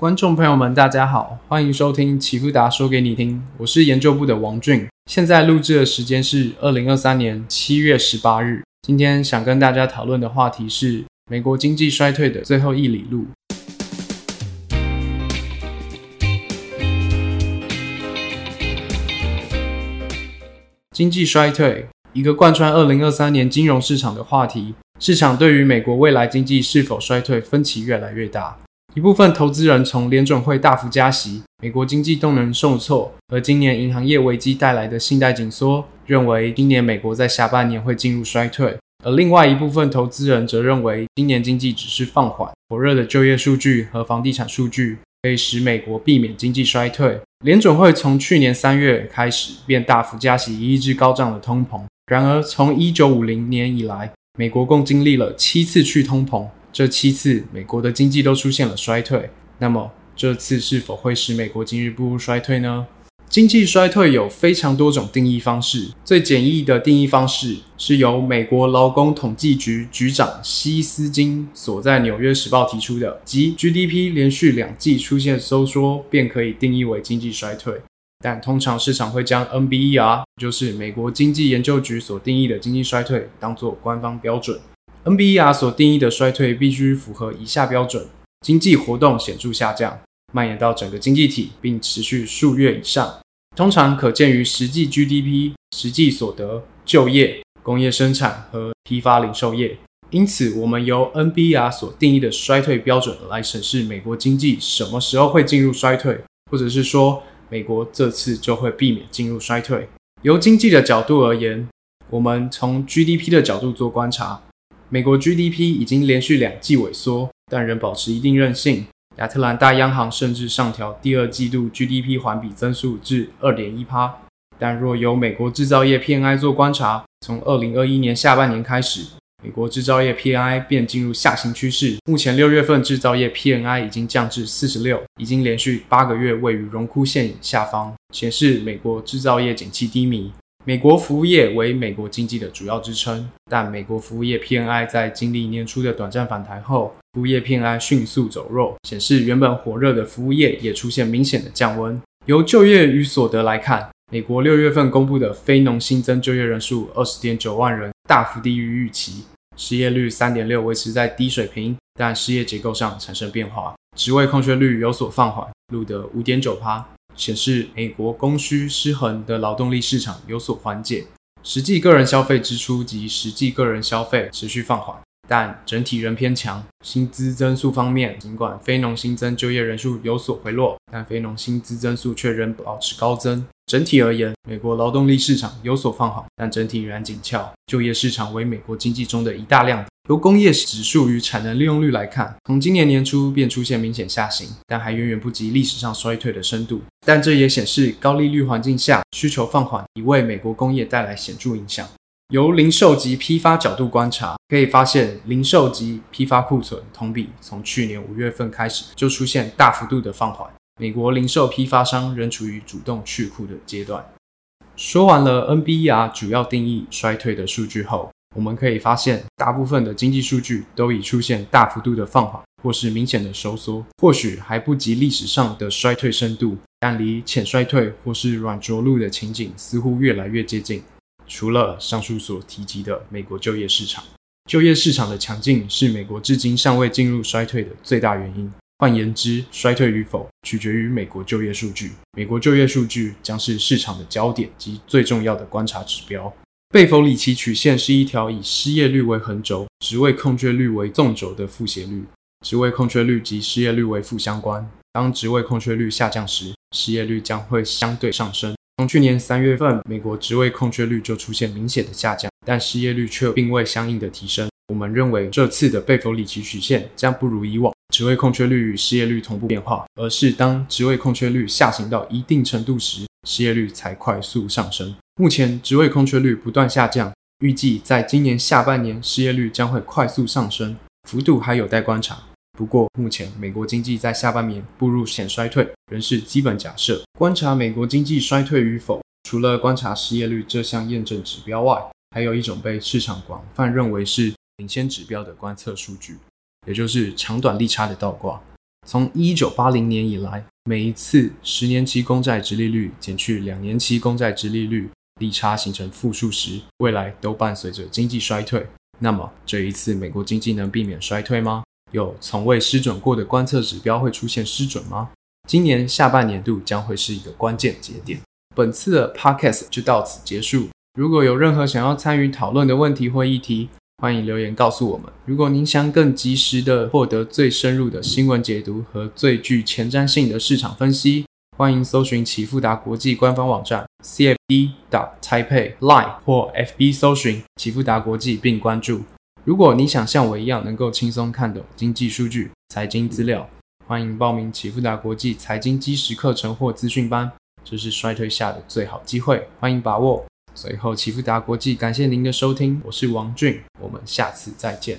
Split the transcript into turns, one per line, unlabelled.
观众朋友们，大家好，欢迎收听齐富达说给你听，我是研究部的王俊。现在录制的时间是二零二三年七月十八日。今天想跟大家讨论的话题是美国经济衰退的最后一里路。经济衰退，一个贯穿二零二三年金融市场的话题。市场对于美国未来经济是否衰退分歧越来越大。一部分投资人从联准会大幅加息、美国经济动能受挫，和今年银行业危机带来的信贷紧缩，认为今年美国在下半年会进入衰退；而另外一部分投资人则认为，今年经济只是放缓，火热的就业数据和房地产数据可以使美国避免经济衰退。联准会从去年三月开始便大幅加息，以抑制高涨的通膨。然而，从一九五零年以来，美国共经历了七次去通膨。这七次，美国的经济都出现了衰退。那么，这次是否会使美国今日步入衰退呢？经济衰退有非常多种定义方式。最简易的定义方式是由美国劳工统计局局长希斯金所在《纽约时报》提出的，即 GDP 连续两季出现收缩，便可以定义为经济衰退。但通常市场会将 NBER，就是美国经济研究局所定义的经济衰退，当作官方标准。NBER 所定义的衰退必须符合以下标准：经济活动显著下降，蔓延到整个经济体，并持续数月以上。通常可见于实际 GDP、实际所得、就业、工业生产和批发零售业。因此，我们由 NBR 所定义的衰退标准来审视美国经济什么时候会进入衰退，或者是说美国这次就会避免进入衰退。由经济的角度而言，我们从 GDP 的角度做观察。美国 GDP 已经连续两季萎缩，但仍保持一定韧性。亚特兰大央行甚至上调第二季度 GDP 环比增速至二点一趴。但若由美国制造业 PNI 做观察，从二零二一年下半年开始，美国制造业 PNI 便进入下行趋势。目前六月份制造业 PNI 已经降至四十六，已经连续八个月位于荣枯线下方，显示美国制造业景气低迷。美国服务业为美国经济的主要支撑，但美国服务业 PNI 在经历年初的短暂反弹后，服务业 PNI 迅速走弱，显示原本火热的服务业也出现明显的降温。由就业与所得来看，美国六月份公布的非农新增就业人数二十点九万人，大幅低于预期，失业率三点六维持在低水平，但失业结构上产生变化，职位空缺率有所放缓，录得五点九趴。显示美国供需失衡的劳动力市场有所缓解，实际个人消费支出及实际个人消费持续放缓，但整体仍偏强。薪资增速方面，尽管非农新增就业人数有所回落，但非农薪资增速却仍保持高增。整体而言，美国劳动力市场有所放缓，但整体仍然紧俏。就业市场为美国经济中的一大亮点。由工业指数与产能利用率来看，从今年年初便出现明显下行，但还远远不及历史上衰退的深度。但这也显示高利率环境下需求放缓已为美国工业带来显著影响。由零售及批发角度观察，可以发现零售及批发库存同比从去年五月份开始就出现大幅度的放缓。美国零售批发商仍处于主动去库的阶段。说完了 NBER 主要定义衰退的数据后，我们可以发现，大部分的经济数据都已出现大幅度的放缓，或是明显的收缩。或许还不及历史上的衰退深度，但离浅衰退或是软着陆的情景似乎越来越接近。除了上述所提及的美国就业市场，就业市场的强劲是美国至今尚未进入衰退的最大原因。换言之，衰退与否取决于美国就业数据。美国就业数据将是市场的焦点及最重要的观察指标。贝弗里奇曲线是一条以失业率为横轴、职位空缺率为纵轴的负斜率。职位空缺率及失业率为负相关。当职位空缺率下降时，失业率将会相对上升。从去年三月份，美国职位空缺率就出现明显的下降，但失业率却并未相应的提升。我们认为这次的贝弗里奇曲线将不如以往，职位空缺率与失业率同步变化，而是当职位空缺率下行到一定程度时，失业率才快速上升。目前职位空缺率不断下降，预计在今年下半年失业率将会快速上升，幅度还有待观察。不过，目前美国经济在下半年步入显衰退仍是基本假设。观察美国经济衰退与否，除了观察失业率这项验证指标外，还有一种被市场广泛认为是领先指标的观测数据，也就是长短利差的倒挂。从一九八零年以来，每一次十年期公债直利率减去两年期公债直利率，利差形成负数时，未来都伴随着经济衰退。那么这一次美国经济能避免衰退吗？有从未失准过的观测指标会出现失准吗？今年下半年度将会是一个关键节点。本次的 podcast 就到此结束。如果有任何想要参与讨论的问题或议题，欢迎留言告诉我们。如果您想更及时的获得最深入的新闻解读和最具前瞻性的市场分析，欢迎搜寻启富达国际官方网站 cfd. taipei line 或 fb 搜寻启富达国际并关注。如果你想像我一样能够轻松看懂经济数据、财经资料，欢迎报名启富达国际财经基石课程或资讯班，这是衰退下的最好机会，欢迎把握。随后，启富达国际感谢您的收听，我是王俊，我们下次再见。